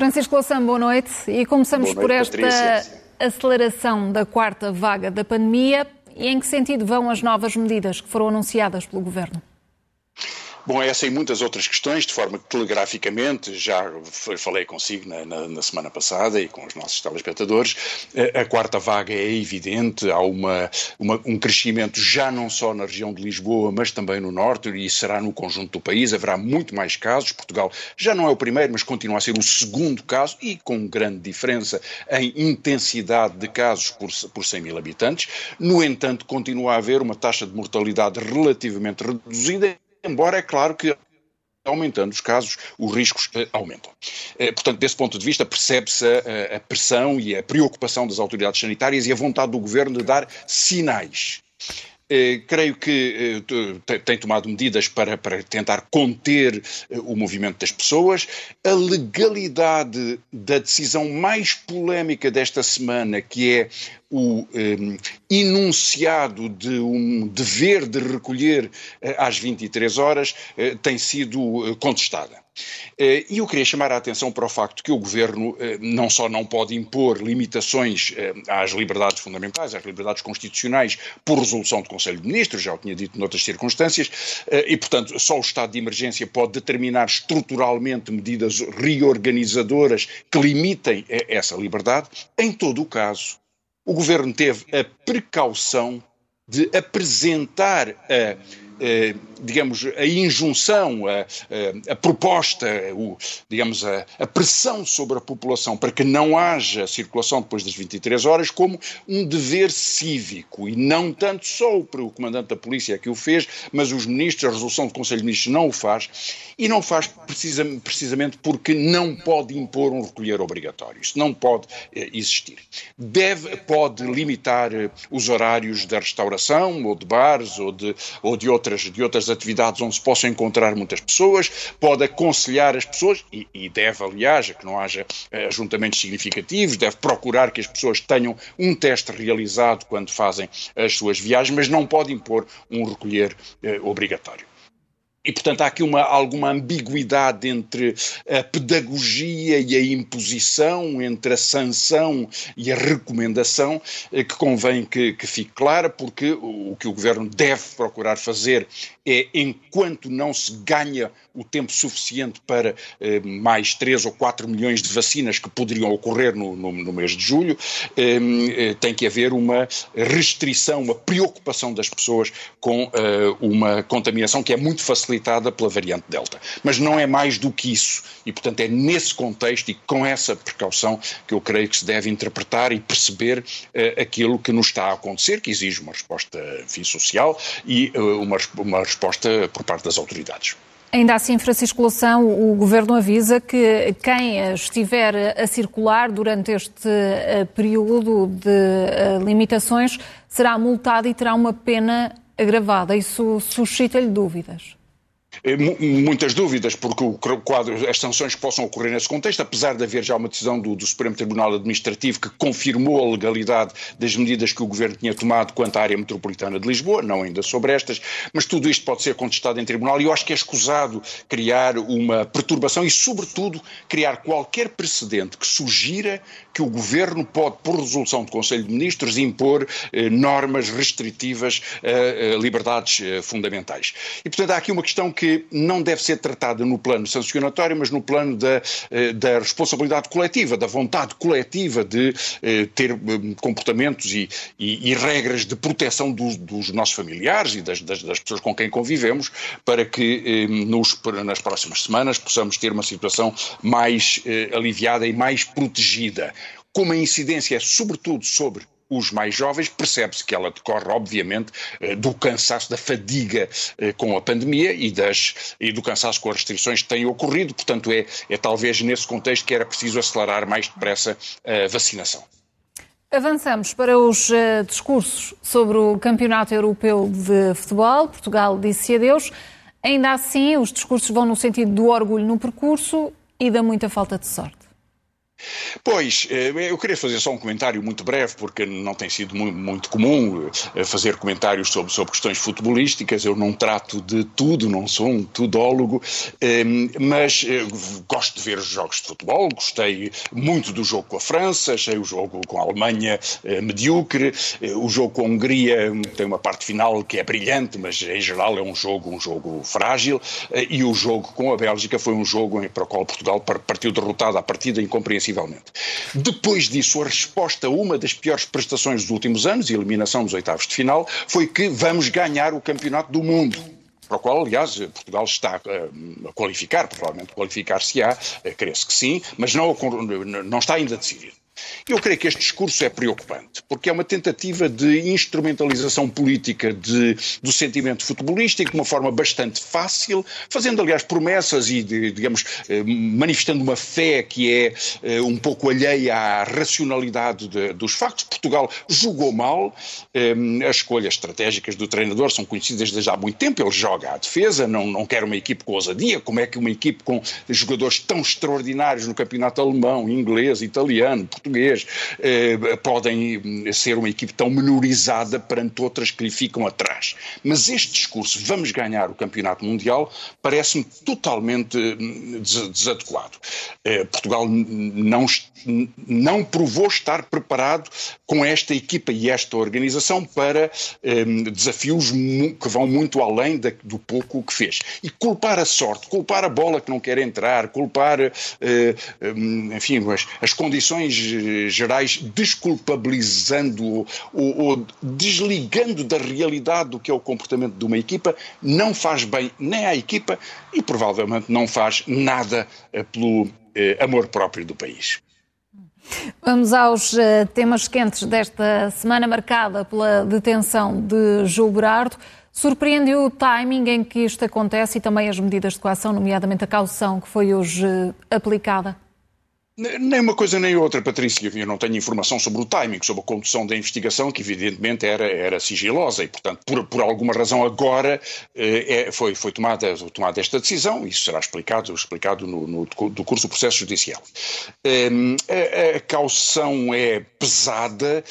Francisco Louçã, boa noite. E começamos noite, por esta Patrícia. aceleração da quarta vaga da pandemia. E em que sentido vão as novas medidas que foram anunciadas pelo Governo? Bom, essa e muitas outras questões, de forma que telegraficamente, já falei consigo na, na, na, semana passada e com os nossos telespectadores, a, a quarta vaga é evidente, há uma, uma, um crescimento já não só na região de Lisboa, mas também no norte e será no conjunto do país, haverá muito mais casos, Portugal já não é o primeiro, mas continua a ser o segundo caso e com grande diferença em intensidade de casos por, por 100 mil habitantes, no entanto continua a haver uma taxa de mortalidade relativamente reduzida embora é claro que aumentando os casos, os riscos uh, aumentam. Uh, portanto, desse ponto de vista, percebe-se a, a, pressão e a preocupação das autoridades sanitárias e a vontade do governo de dar sinais. Uh, creio que tem tomado medidas para, para tentar conter o movimento das pessoas. A legalidade da decisão mais polémica desta semana, que é o um, enunciado de um dever de recolher uh, às 23 horas uh, tem sido contestada. E eu queria chamar a atenção para o facto que o Governo não só não pode impor limitações às liberdades fundamentais, às liberdades constitucionais, por resolução do Conselho de Ministros, já o tinha dito noutras circunstâncias, e, portanto, só o estado de emergência pode determinar estruturalmente medidas reorganizadoras que limitem essa liberdade. Em todo o caso, o governo teve a precaução de apresentar a eh, digamos, a injunção, a, a, a proposta, o, digamos, a, a, pressão sobre a população para que não haja circulação depois das 23 horas como um dever cívico e não tanto só o, o comandante da polícia que o fez, mas os ministros, a resolução do Conselho de Ministros não o faz e não faz precisa, precisamente porque não pode impor um recolher obrigatório. Isso não pode eh, existir. Deve, pode limitar eh, os horários da restauração ou de bares ou de, ou de outras outras, de outras atividades onde se possam encontrar muitas pessoas, pode aconselhar as pessoas, e, e deve, aliás, que não haja uh, ajuntamentos significativos, deve procurar que as pessoas tenham um teste realizado quando fazem as suas viagens, mas não pode impor um recolher uh, obrigatório. E, portanto, há aqui uma, alguma ambiguidade entre a pedagogia e a imposição, entre a sanção e a recomendação, eh, que convém que, que fique clara, porque o, que o Governo deve procurar fazer é, enquanto não se ganha o tempo suficiente para eh, mais 3 ou 4 milhões de vacinas que poderiam ocorrer no, no, no mês de julho, eh, eh, tem que haver uma restrição, uma preocupação das pessoas com eh, uma contaminação que é muito facilitada pela variante Delta. Mas não é mais do que isso. E, portanto, é nesse contexto e com essa precaução que eu creio que se deve interpretar e perceber eh, aquilo que nos está a acontecer, que exige uma resposta enfim, social e eh, uma, uma resposta por parte das autoridades. Ainda assim, Francisco Loução, o Governo avisa que quem estiver a circular durante este eh, período de eh, limitações será multado e terá uma pena agravada. Isso suscita-lhe dúvidas? Eh, muitas dúvidas, porque o quadro, as sanções que possam ocorrer nesse contexto, apesar de haver já uma decisão do, do, Supremo Tribunal Administrativo que confirmou a legalidade das medidas que o Governo tinha tomado quanto à área metropolitana de Lisboa, não ainda sobre estas, mas tudo isto pode ser contestado em tribunal e eu acho que é escusado criar uma perturbação e, sobretudo, criar qualquer precedente que sugira que o Governo pode, por resolução do Conselho de Ministros, impor eh, normas restritivas a, a liberdades eh, fundamentais. E, portanto, há aqui uma questão que não deve ser tratada no plano sancionatório, mas no plano da, eh, da responsabilidade coletiva, da vontade coletiva de eh, ter hum, comportamentos e, e, e regras de proteção dos, dos nossos familiares e das, das, das, pessoas com quem convivemos, para que nos, nas próximas semanas possamos ter uma situação mais eh, aliviada e mais protegida. Como a incidência é sobretudo sobre os mais jovens, percebe-se que ela decorre, obviamente, eh, do cansaço, da fadiga eh, com a pandemia e, das, e do cansaço com as restrições que têm ocorrido. Portanto, é, é talvez nesse contexto que era preciso acelerar mais depressa a vacinação. Avançamos para os uh, discursos sobre o Campeonato Europeu de Futebol. Portugal disse adeus. Ainda assim, os discursos vão no sentido do orgulho no percurso e da muita falta de sorte. Pois, eh, eu queria fazer só um comentário muito breve, porque não tem sido muito comum eh, fazer comentários sobre, sobre questões futebolísticas. Eu não trato de tudo, não sou um tudólogo, eh, mas gosto de ver os jogos de futebol. Gostei muito do jogo com a França, achei o jogo com a Alemanha medíocre. O jogo com a Hungria tem uma parte final que é brilhante, mas em geral é um jogo, um jogo frágil. E o jogo com a Bélgica foi um jogo para o qual Portugal partiu derrotado à partida incompreensível depois disso, a resposta a uma das piores prestações dos últimos anos, a eliminação dos oitavos de final, foi que vamos ganhar o campeonato do mundo para o qual, aliás, Portugal está eh, a qualificar, provavelmente qualificar-se-á, eh, creio que sim, mas não, não está ainda decidido. Eu creio que este discurso é preocupante, porque é uma tentativa de instrumentalização política de, do sentimento futebolístico de uma forma bastante fácil, fazendo, aliás, promessas e, de, digamos, eh, manifestando uma fé que é eh, um pouco alheia à racionalidade de, dos factos. Portugal jogou mal, eh, as escolhas estratégicas do treinador são conhecidas desde há muito tempo, ele joga à defesa, não, não quer uma equipe com ousadia, como é que uma equipe com jogadores tão extraordinários no campeonato alemão, inglês, italiano, português, português, eh, podem ser uma equipe tão menorizada perante outras que lhe ficam atrás. Mas este discurso, vamos ganhar o campeonato mundial, parece-me totalmente hum, desadequado. Eh, Portugal não, não provou estar preparado com esta equipa e esta organização para hum, desafios que vão muito além do pouco que fez. E culpar a sorte, culpar a bola que não quer entrar, culpar, eh, hum, enfim, as, as condições gerais, desculpabilizando ou, ou, desligando da realidade do que é o comportamento de uma equipa, não faz bem nem à equipa e provavelmente não faz nada eh, pelo eh, amor próprio do país. Vamos aos uh, temas quentes desta semana marcada pela detenção de João Berardo. Surpreende o timing em que isto acontece e também as medidas de coação, nomeadamente a caução que foi hoje aplicada? Nem uma coisa nem outra, Patrícia. Eu não tenho informação sobre o timing, sobre a condução da investigação, que evidentemente era, era sigilosa e, portanto, por, por alguma razão agora eh, é, foi, foi tomada, tomada esta decisão. Isso será explicado, explicado no, no do curso do processo judicial. Um, a, a, caução é pesada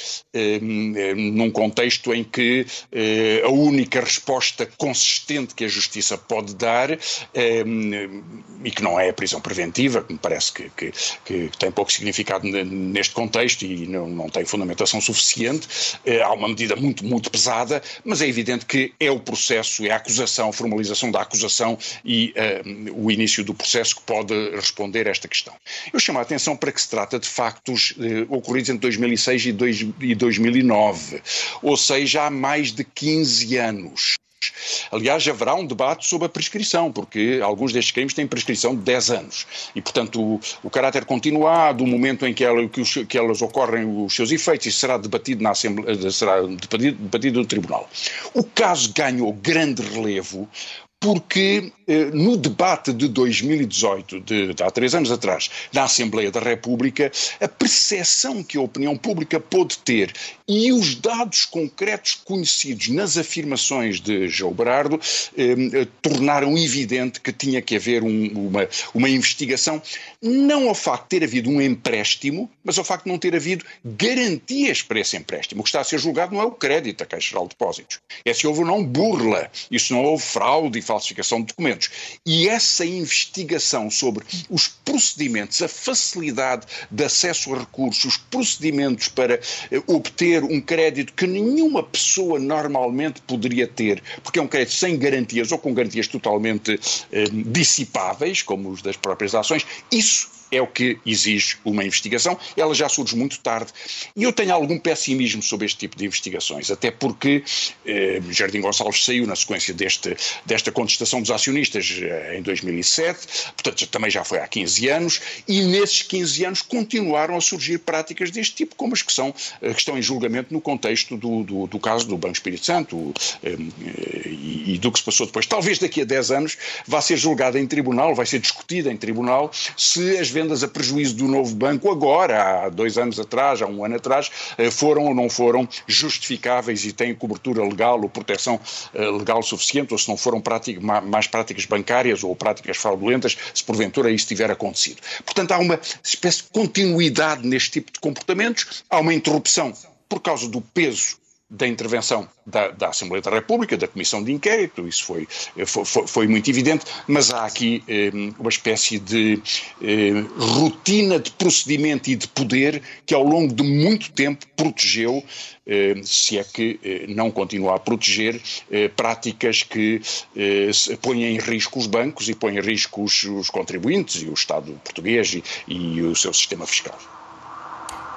um, num contexto em que uh, a única resposta consistente que a justiça pode dar um, e que não é a prisão preventiva, que me parece que, que, que tem pouco significado neste contexto e não, não tem fundamentação suficiente. Eh, há uma medida muito, muito pesada, mas é evidente que é o processo, é a acusação, a formalização da acusação e uh, o início do processo que pode responder a esta questão. Eu chamo a atenção para que se trata de factos uh, ocorridos entre 2006 e, dois, e 2009, ou seja, há mais de 15 anos. Aliás, haverá um debate sobre a prescrição, porque alguns destes crimes têm prescrição de 10 anos. E, portanto, o, o caráter continuado, o momento em que, ela, que, os, que, elas ocorrem, os seus efeitos, isso será debatido, na Assembleia, será debatido, debatido no Tribunal. O caso ganhou grande relevo porque eh, no debate de 2018, de, de, há três anos atrás, na Assembleia da República, a percepção que a opinião pública pôde ter e os dados concretos conhecidos nas afirmações de João Berardo eh, eh, tornaram evidente que tinha que haver um, uma, uma investigação, não ao facto de ter havido um empréstimo, mas ao facto de não ter havido garantias para esse empréstimo. O que está a ser julgado não é o crédito da Caixa Geral de Depósitos, é se houve ou não burla, isso não houve fraude falsificação de documentos. E essa investigação sobre os procedimentos, a facilidade de acesso a recursos, os procedimentos para eh, obter um crédito que nenhuma pessoa normalmente poderia ter, porque é um crédito sem garantias ou com garantias totalmente eh, dissipáveis, como os das próprias ações, isso é o que exige uma investigação. Ela já surge muito tarde. E eu tenho algum pessimismo sobre este tipo de investigações, até porque eh, Jardim Gonçalves saiu na sequência deste, desta contestação dos acionistas eh, em 2007, portanto também já foi há 15 anos, e nesses 15 anos continuaram a surgir práticas deste tipo, como as que, são, eh, que estão em julgamento no contexto do, do, do caso do Banco Espírito Santo eh, e, e do que se passou depois. Talvez daqui a 10 anos vá ser julgada em tribunal, vai ser discutida em tribunal se as vendas a prejuízo do novo banco agora, há dois anos atrás, há um ano atrás, eh, foram ou não foram justificáveis e têm cobertura legal ou proteção eh, legal suficiente, ou se não foram prática, mais práticas bancárias ou práticas fraudulentas, se porventura isso tiver acontecido. Portanto, há uma espécie de continuidade neste tipo de comportamentos, há uma interrupção por causa do peso da intervenção da, da, Assembleia da República, da Comissão de Inquérito, isso foi, foi, foi muito evidente, mas há aqui eh, uma espécie de eh, rotina de procedimento e de poder que ao longo de muito tempo protegeu, eh, se é que eh, não continua a proteger, eh, práticas que eh, põem em risco os bancos e põem em risco os, os contribuintes e o Estado português e, e o seu sistema fiscal.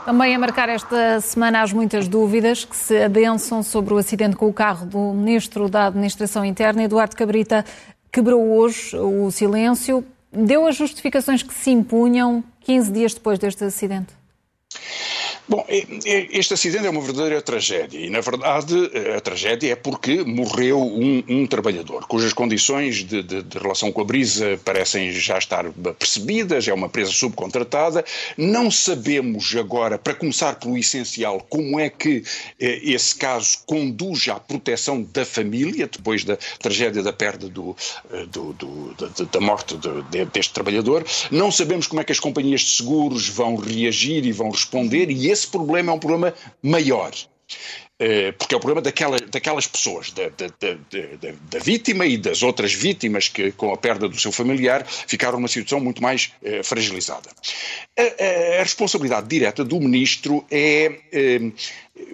Também a marcar esta semana as muitas dúvidas que se adensam sobre o acidente com o carro do Ministro da Administração Interna, Eduardo Cabrita, quebrou hoje o silêncio, deu as justificações que se impunham 15 dias depois deste acidente. Bom, este acidente é uma verdadeira tragédia e, na verdade, a tragédia é porque morreu um, um trabalhador, cujas condições de, de, de, relação com a brisa parecem já estar percebidas, é uma empresa subcontratada. Não sabemos agora, para começar pelo essencial, como é que eh, esse caso conduz à proteção da família, depois da tragédia da perda do, eh, do, do da, da, morte de, deste trabalhador. Não sabemos como é que as companhias de seguros vão reagir e vão responder, e esse problema é um problema maior eh, porque é o problema daquela, daquelas pessoas, da, da, da, da, vítima e das outras vítimas que, com a perda do seu familiar, ficaram numa situação muito mais eh, fragilizada. A, a, a, responsabilidade direta do ministro é. Eh,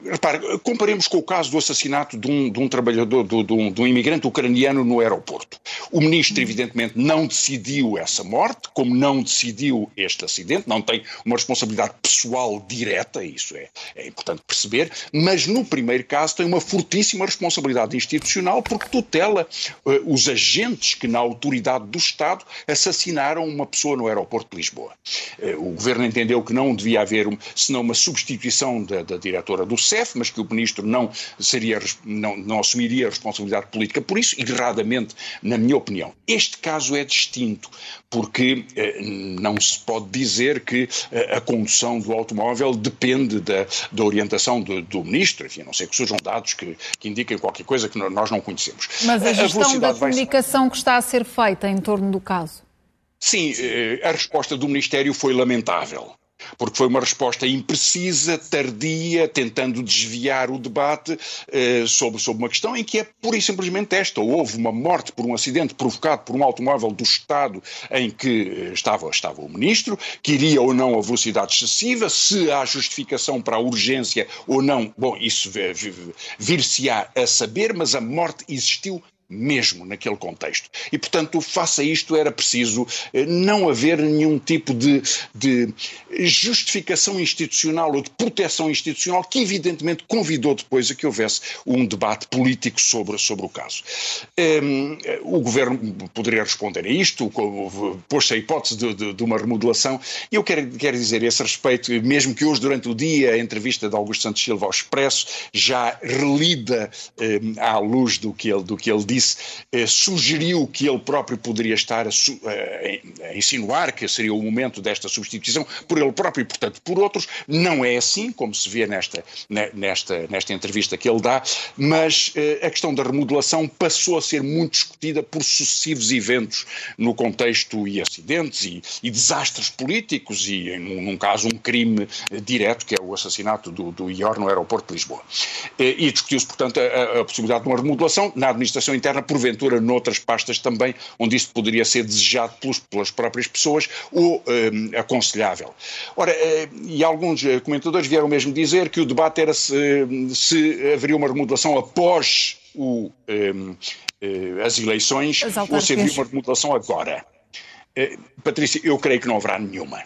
Repare, comparemos com o caso do assassinato de um, de um trabalhador, de, de, um, de, um, imigrante ucraniano no aeroporto. O ministro, evidentemente, não decidiu essa morte, como não decidiu este acidente, não tem uma responsabilidade pessoal direta, isso é, é importante perceber, mas no primeiro caso tem uma fortíssima responsabilidade institucional porque tutela uh, os agentes que, na autoridade do Estado, assassinaram uma pessoa no aeroporto de Lisboa. Uh, o governo entendeu que não devia haver, um, senão uma substituição da, da diretora do CEF, mas que o ministro não, seria, não, não assumiria a responsabilidade política por isso, erradamente, na minha opinião. Este caso é distinto, porque eh, não se pode dizer que eh, a condução do automóvel depende da, da orientação do, do, ministro, enfim, a não ser que surjam dados que, que indiquem qualquer coisa que nós não conhecemos. Mas a gestão a da comunicação vai... que está a ser feita em torno do caso? Sim, eh, a resposta do Ministério foi lamentável porque foi uma resposta imprecisa, tardia, tentando desviar o debate eh, sobre, sobre uma questão em que é pura e simplesmente esta. Houve uma morte por um acidente provocado por um automóvel do Estado em que eh, estava, estava o ministro, que iria ou não a velocidade excessiva, se há justificação para a urgência ou não, bom, isso vir-se-á a saber, mas a morte existiu mesmo naquele contexto. E, portanto, face a isto era preciso eh, não haver nenhum tipo de, de, justificação institucional ou de proteção institucional que, evidentemente, convidou depois a que houvesse um debate político sobre, sobre o caso. Um, ehm, o governo poderia responder a isto, pôs-se a hipótese de, de, de, uma remodelação, e eu quero, quero dizer a esse respeito, mesmo que hoje, durante o dia, a entrevista de Augusto Santos Silva ao Expresso, já relida um, ehm, à luz do que ele, do que ele disse, disse, eh, sugeriu que ele próprio poderia estar a, eh, a, insinuar que seria o momento desta substituição por ele próprio e, portanto, por outros. Não é assim, como se vê nesta, nesta, nesta entrevista que ele dá, mas eh, a questão da remodelação passou a ser muito discutida por sucessivos eventos no contexto e acidentes e, e desastres políticos e, em, num caso, um crime direto, que é o assassinato do, do IOR no aeroporto de Lisboa. E discutiu-se, portanto, a, a possibilidade de uma remodelação na administração interna interna, porventura noutras pastas também, onde isso poderia ser desejado pelos, pelas próprias pessoas ou um, aconselhável. Ora, uh, e alguns eh, comentadores vieram mesmo dizer que o debate era se, se haveria uma remodelação após o, eh, as eleições as ou se haveria uma remodelação agora. Patrícia, eu creio que não haverá nenhuma.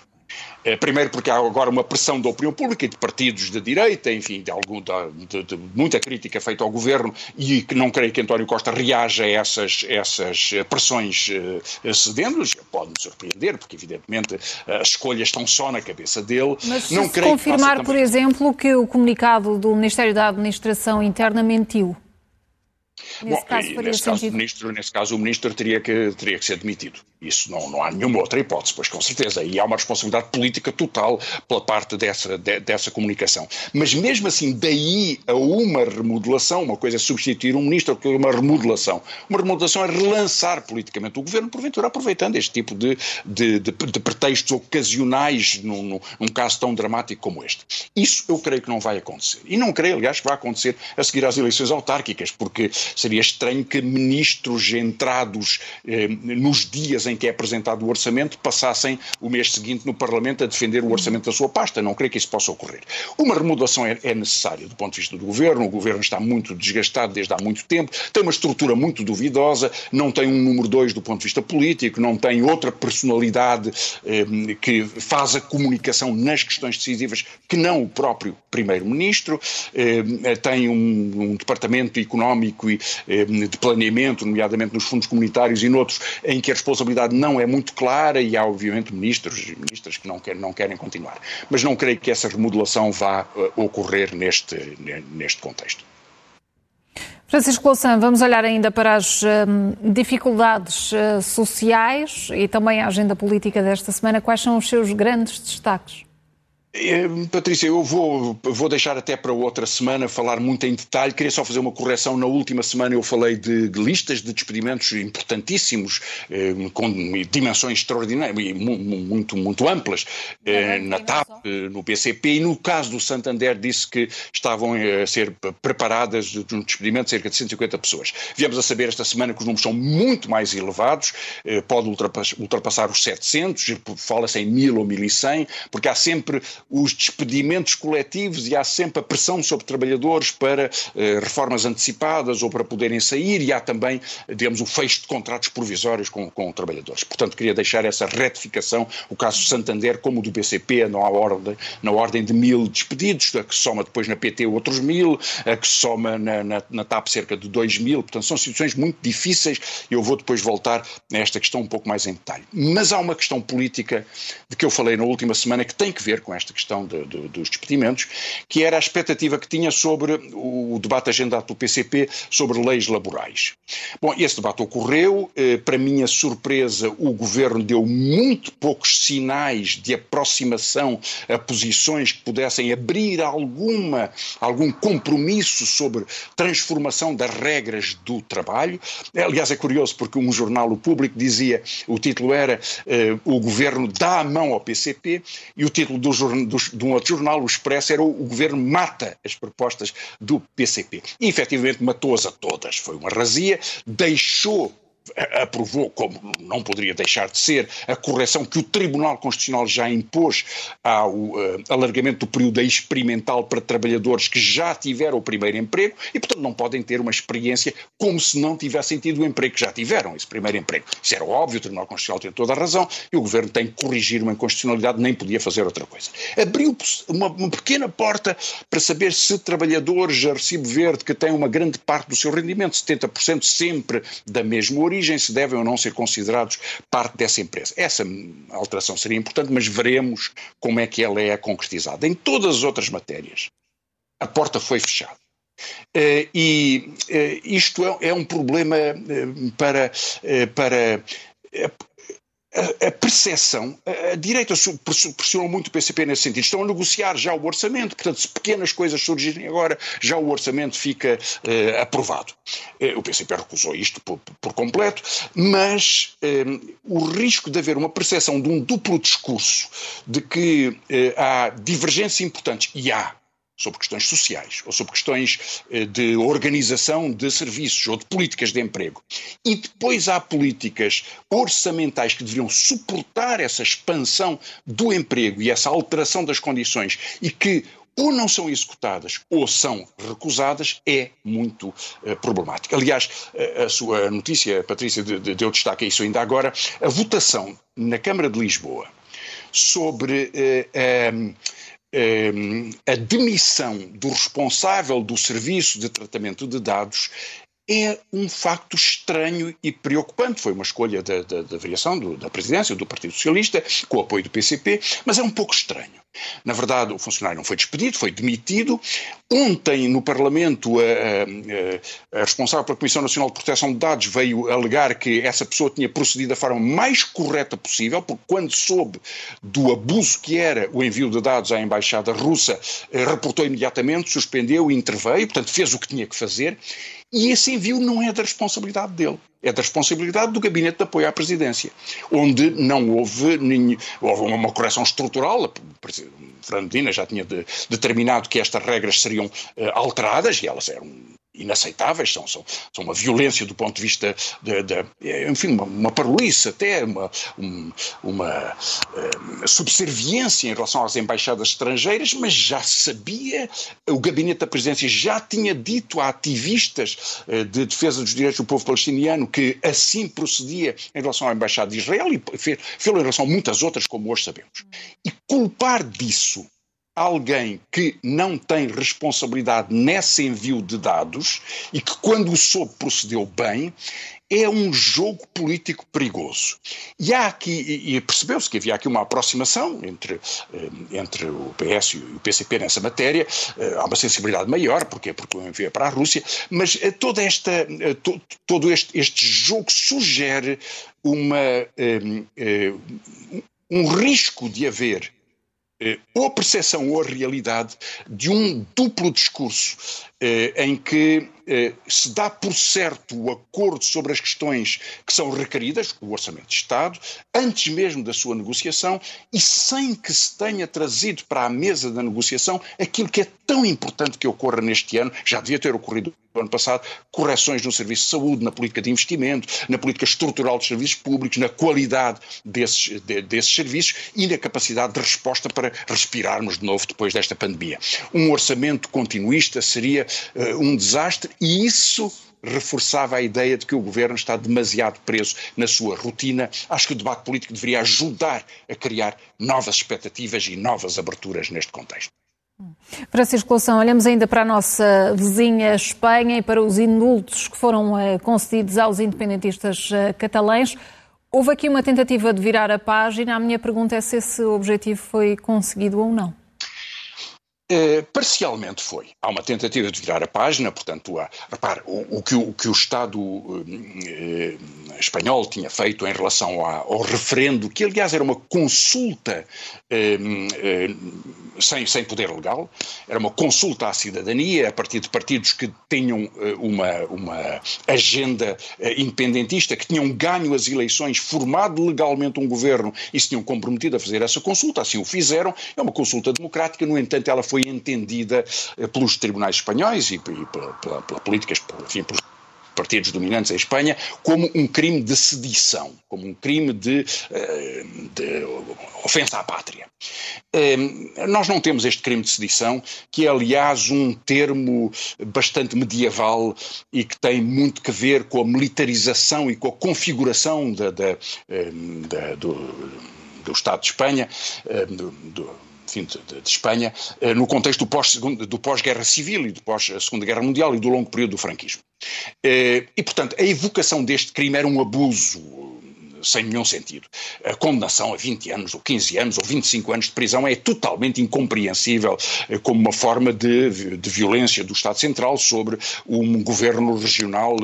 Eh, primeiro porque há agora uma pressão da opinião pública e de partidos de direita, enfim, de, algum, de, de, muita crítica feita ao governo e que não creio que António Costa reaja a essas, essas pressões uh, cedendo. Pode-me surpreender, porque evidentemente as escolhas estão só na cabeça dele. Mas se, não se confirmar, por exemplo, que o comunicado do Ministério da Administração Interna mentiu. Nesse Bom, caso, nesse, caso, ministro, nesse caso, o ministro teria que, teria que ser demitido. Isso não, não há nenhuma outra hipótese, pois com certeza. E há uma responsabilidade política total pela parte dessa, de, dessa comunicação. Mas mesmo assim, daí a uma remodelação, uma coisa é substituir um ministro, outra é uma remodelação. Uma remodelação é relançar politicamente o governo, porventura aproveitando este tipo de, de, de, de pretextos ocasionais num, num, caso tão dramático como este. Isso eu creio que não vai acontecer. E não creio, aliás, que vai acontecer a seguir às eleições autárquicas, porque seria estranho que ministros entrados eh, nos dias em em que é apresentado o orçamento passassem o mês seguinte no Parlamento a defender o orçamento da sua pasta. Não creio que isso possa ocorrer. Uma remodelação é, é necessária do ponto de vista do governo. O governo está muito desgastado desde há muito tempo, tem uma estrutura muito duvidosa, não tem um número dois do ponto de vista político, não tem outra personalidade eh, que faz a comunicação nas questões decisivas que não o próprio Primeiro-Ministro, eh, tem um, um, departamento económico e eh, de planeamento, nomeadamente nos fundos comunitários e noutros, em que a responsabilidade não é muito clara e há, obviamente, ministros e ministras que não querem, não querem continuar. Mas não creio que essa remodelação vá uh, ocorrer neste, neste contexto. Francisco Louçã, vamos olhar ainda para as um, dificuldades uh, sociais e também a agenda política desta semana. Quais são os seus grandes destaques? Eh, Patrícia, eu vou, vou deixar até para outra semana falar muito em detalhe. Queria só fazer uma correção. Na última semana eu falei de, de listas de despedimentos importantíssimos, eh, com dimensões extraordinárias e muito, muito amplas, eh, na TAP, no BCP, e no caso do Santander disse que estavam eh, a ser preparadas de um despedimento de cerca de 150 pessoas. Viemos a saber esta semana que os números são muito mais elevados, eh, pode ultrapassar, ultrapassar os 700, fala-se em 1000 ou 1100, porque há sempre os despedimentos coletivos e há sempre a pressão sobre trabalhadores para eh, reformas antecipadas ou para poderem sair e há também, digamos, o fecho de contratos provisórios com, com trabalhadores. Portanto, queria deixar essa retificação, o caso Santander como o do BCP, na ordem, na ordem de mil despedidos, a que soma depois na PT outros mil, a que soma na, na, na TAP cerca de dois mil, portanto são situações muito difíceis e eu vou depois voltar a esta questão um pouco mais em detalhe. Mas há uma questão política de que eu falei na última semana que tem que ver com esta questão questão de, de, dos despedimentos, que era a expectativa que tinha sobre o debate agendado do PCP sobre leis laborais. Bom, esse debate ocorreu, eh, para minha surpresa, o governo deu muito poucos sinais de aproximação a posições que pudessem abrir alguma, algum compromisso sobre transformação das regras do trabalho. Aliás, é curioso porque um jornal, o Público, dizia, o título era eh, O governo dá a mão ao PCP e o título do, do, de um outro jornal, o Expresso, era o, o governo mata as propostas do PCP. E efetivamente matou-as a todas. Foi uma razia, deixou aprovou, como não poderia deixar de ser, a correção que o Tribunal Constitucional já impôs ao uh, alargamento do período experimental para trabalhadores que já tiveram o primeiro emprego e, portanto, não podem ter uma experiência como se não tivessem tido o emprego que já tiveram, esse primeiro emprego. Isso era óbvio, o Tribunal Constitucional tem toda a razão e o Governo tem que corrigir uma inconstitucionalidade, nem podia fazer outra coisa. Abriu uma, uma pequena porta para saber se trabalhadores a recibo verde que têm uma grande parte do seu rendimento, 70% sempre da mesma origem, origem se devem ou não ser considerados parte dessa empresa. Essa alteração seria importante, mas veremos como é que ela é concretizada. Em todas as outras matérias, a porta foi fechada. Uh, e uh, isto é, é, um problema uh, para, para a, percepção, a, direita pressionou muito o PCP nesse sentido. Estão a negociar já o orçamento, portanto, se pequenas coisas surgirem agora, já o orçamento fica eh, aprovado. Eh, o PCP recusou isto por, por completo, mas eh, o risco de haver uma percepção de um duplo discurso, de que há divergências importantes, e há, sobre questões sociais ou sobre questões eh, de organização de serviços ou de políticas de emprego. E depois há políticas orçamentais que deveriam suportar essa expansão do emprego e essa alteração das condições e que ou não são executadas ou são recusadas, é muito uh, problemático. Aliás, uh, a sua notícia, Patrícia, deu destaque a isso ainda agora, a votação na Câmara de Lisboa sobre uh, a demissão do responsável do serviço de tratamento de dados é um facto estranho e preocupante. Foi uma escolha da, da, da variação do, da presidência do Partido Socialista, com o apoio do PCP, mas é um pouco estranho. Na verdade, o funcionário não foi despedido, foi demitido. Ontem, no Parlamento, a, a, a, responsável pela Comissão Nacional de Proteção de Dados veio alegar que essa pessoa tinha procedido da forma mais correta possível, porque quando soube do abuso que era o envio de dados à Embaixada Russa, eh, reportou imediatamente, suspendeu interveio, portanto, fez o que tinha que fazer. E esse envio não é da responsabilidade dele. É da responsabilidade do Gabinete de Apoio à Presidência, onde não houve, nenhum, houve uma correção estrutural. Fernando Medina já tinha de, determinado que estas regras seriam uh, alteradas e elas eram inaceitáveis, são, são, são uma violência do ponto de vista de, de enfim, uma, uma até, uma, um, uma uh, subserviência em relação às embaixadas estrangeiras, mas já sabia, o gabinete da presidência já tinha dito a ativistas uh, de defesa dos direitos do povo palestiniano que assim procedia em relação à embaixada de Israel e fez, fez em relação a muitas outras, como hoje sabemos. E culpar disso alguém que não tem responsabilidade nesse envio de dados e que, quando o soube, procedeu bem, é um jogo político perigoso. E há aqui, e percebeu-se que havia aqui uma aproximação entre, eh, entre o PS e o PCP nessa matéria, eh, há uma sensibilidade maior, porque Porque o envia para a Rússia, mas eh, toda esta, todo este, este jogo sugere uma, um risco de haver ou a percepção ou a realidade de um duplo discurso eh, em que eh, se dá por certo o acordo sobre as questões que são requeridas, o Orçamento de Estado, antes mesmo da sua negociação e sem que se tenha trazido para a mesa da negociação aquilo que é tão importante que ocorra neste ano, já devia ter ocorrido no ano passado, correções no serviço de saúde, na política de investimento, na política estrutural dos serviços públicos, na qualidade desses, de, desses serviços e na capacidade de resposta para respirarmos de novo depois desta pandemia. Um orçamento continuista seria uh, um desastre e isso reforçava a ideia de que o governo está demasiado preso na sua rotina. Acho que o debate político deveria ajudar a criar novas expectativas e novas aberturas neste contexto. Para a circulação, olhamos ainda para a nossa vizinha Espanha e para os indultos que foram uh, concedidos aos independentistas uh, catalães. Houve aqui uma tentativa de virar a página. A minha pergunta é se esse objetivo foi conseguido ou não. Eh, parcialmente foi. Há uma tentativa de virar a página, portanto, há, repare, o, o, que, o, que, o Estado eh, espanhol tinha feito em relação ao referendo, que aliás era uma consulta eh, eh, sem, sem poder legal, era uma consulta à cidadania a partir de partidos que tinham eh, uma, uma agenda eh, independentista, que tinham ganho as eleições, formado legalmente um governo e se tinham comprometido a fazer essa consulta, assim o fizeram. É uma consulta democrática, no entanto, ela foi foi entendida eh, pelos tribunais espanhóis e, pela, pela, pela política, enfim, pelos partidos dominantes em Espanha, como um crime de sedição, como um crime de, eh, de ofensa à pátria. Eh, nós não temos este crime de sedição, que é, aliás, um termo bastante medieval e que tem muito que ver com a militarização e com a configuração da, da, da, do, do Estado de Espanha, do, do enfim, de, de, Espanha, eh, no contexto do pós-guerra pós civil e do pós-segunda guerra mundial e do longo período do franquismo. Eh, e, portanto, a evocação deste crime era um abuso sem nenhum sentido. A condenação a 20 anos, ou 15 anos, ou 25 anos de prisão é totalmente incompreensível eh, como uma forma de, de violência do Estado Central sobre um governo regional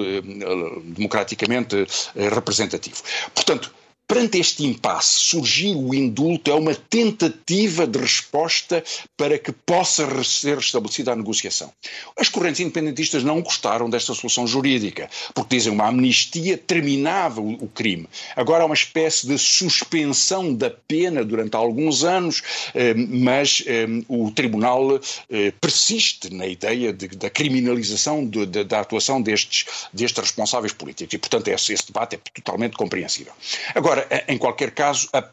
democraticamente representativo. Portanto, Perante este impasse, surgir o indulto é uma tentativa de resposta para que possa ser restabelecida a negociação. As correntes independentistas não gostaram desta solução jurídica, porque dizem uma amnistia terminava o, crime. Agora há uma espécie de suspensão da pena durante alguns anos, eh, mas eh, o tribunal eh, persiste na ideia de, da criminalização de, de, da atuação destes, destes responsáveis políticos. E, portanto, esse, esse debate é totalmente compreensível. Agora, Agora, em qualquer caso, a,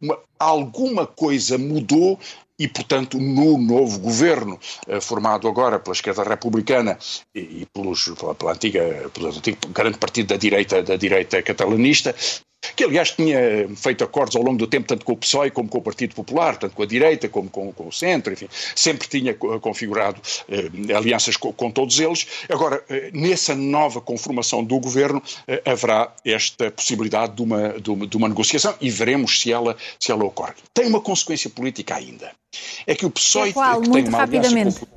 uma, alguma coisa mudou e, portanto, no novo governo, eh, formado agora pela esquerda republicana e, e pelos, pela, pela, antiga, pelo antigo grande partido da direita, da direita catalanista, que aliás tinha feito acordos ao longo do tempo, tanto com o PSOE como com o Partido Popular, tanto com a direita como com, com o centro, enfim, sempre tinha configurado eh, alianças com, com, todos eles. Agora, eh, nessa nova conformação do governo, eh, haverá esta possibilidade de uma, de uma, de uma negociação e veremos se ela, se ela ocorre. Tem uma consequência política ainda. É que o PSOE, é qual? que tem uma rapidamente. aliança com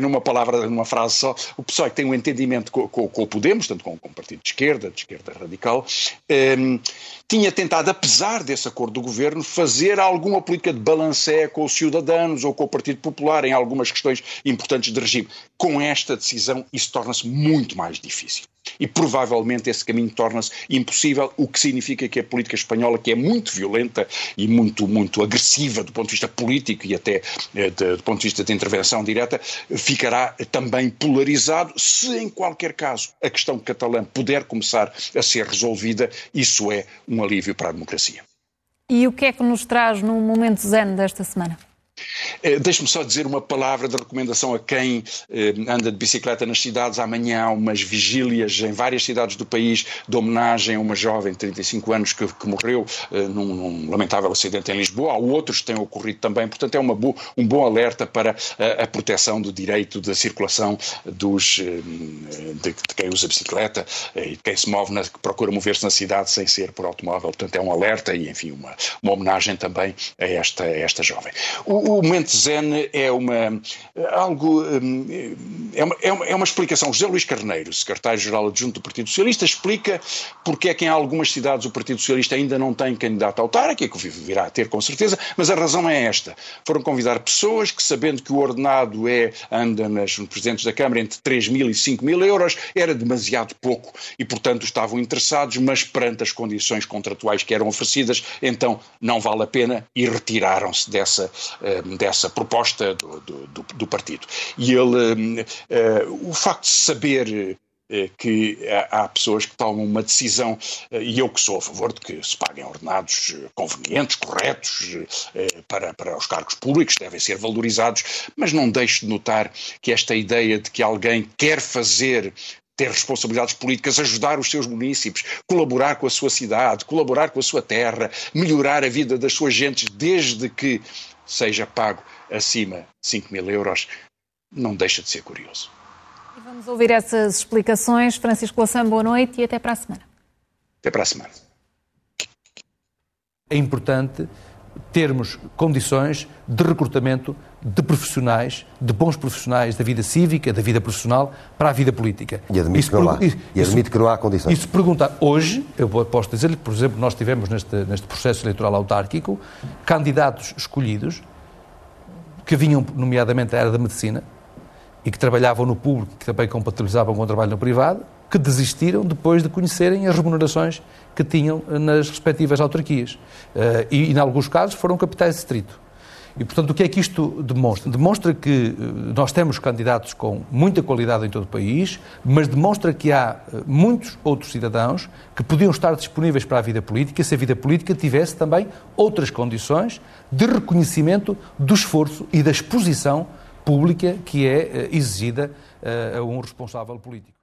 numa palavra, numa frase só, o PSOE tem um entendimento com, com, com o Podemos, tanto com, com o partido de esquerda, de esquerda radical, um, ehm, tinha tentado, apesar desse acordo do governo, fazer alguma política de balancé com os cidadãos ou com o Partido Popular em algumas questões importantes de regime. Com esta decisão, isso torna-se muito mais difícil. E provavelmente esse caminho torna-se impossível, o que significa que a política espanhola, que é muito violenta e muito, muito agressiva do ponto de vista político e até eh, de, do ponto de vista de intervenção direta, ficará também polarizado. Se em qualquer caso a questão catalã puder começar a ser resolvida, isso é um alívio para a democracia. E o que é que nos traz no momento zen desta semana? Eh, deixe-me só dizer uma palavra de recomendação a quem eh, anda de bicicleta nas cidades. Amanhã há umas vigílias em várias cidades do país de homenagem a uma jovem de 35 anos que, que morreu eh, num, num, lamentável acidente em Lisboa. Há outros que têm ocorrido também. Portanto, é bo, um bom alerta para a, a, proteção do direito da circulação dos, de, de, quem usa bicicleta e de quem se move, na, que procura mover-se na cidade sem ser por automóvel. Portanto, é um alerta e, enfim, uma, uma homenagem também a esta, a esta jovem. O, o momento zen é uma algo hum, é uma, é uma, é uma explicação. José Luís Carneiro, secretário-geral adjunto do Partido Socialista, explica porque é que em algumas cidades o Partido Socialista ainda não tem candidato autárquico, que virá a ter com certeza, mas a razão é esta. Foram convidar pessoas que, sabendo que o ordenado é, anda nas, presidentes da Câmara entre 3 mil e 5 mil euros, era demasiado pouco e, portanto, estavam interessados, mas perante as condições contratuais que eram oferecidas, então não vale a pena e retiraram-se dessa, hum, dessa proposta do, do, do partido. E ele, uh, o facto de saber uh, que há pessoas que tomam uma decisão, uh, e eu que sou a favor de que se paguem ordenados convenientes, corretos, para, para os cargos públicos, devem ser valorizados, mas não deixo de notar que esta ideia de que alguém quer fazer ter responsabilidades políticas, ajudar os seus municípios, colaborar com a sua cidade, colaborar com a sua terra, melhorar a vida das suas gentes, desde que seja pago acima de 5 mil euros, não deixa de ser curioso. E vamos ouvir essas explicações. Francisco Lassam, boa noite e até para a semana. Até para a semana. É importante termos condições de recrutamento de profissionais, de bons profissionais da vida cívica, da vida profissional, para a vida política. E admite, isso, que, não há. Isso, e admite que não há condições. Isso pergunta, hoje, eu posso dizer-lhe, por exemplo, nós tivemos neste, neste processo eleitoral autárquico candidatos escolhidos que vinham, nomeadamente, da área da medicina e que trabalhavam no público, que também compatibilizavam com o trabalho no privado, que desistiram depois de conhecerem as remunerações que tinham nas respectivas autarquias. Eh, e, em alguns casos, foram capitais de distrito. E, portanto, o que é que isto demonstra? Demonstra que eh, nós temos candidatos com muita qualidade em todo o país, mas demonstra que há eh, muitos outros cidadãos que podiam estar disponíveis para a vida política se a vida política tivesse também outras condições de reconhecimento do esforço e da exposição pública que é exigida a um responsável político.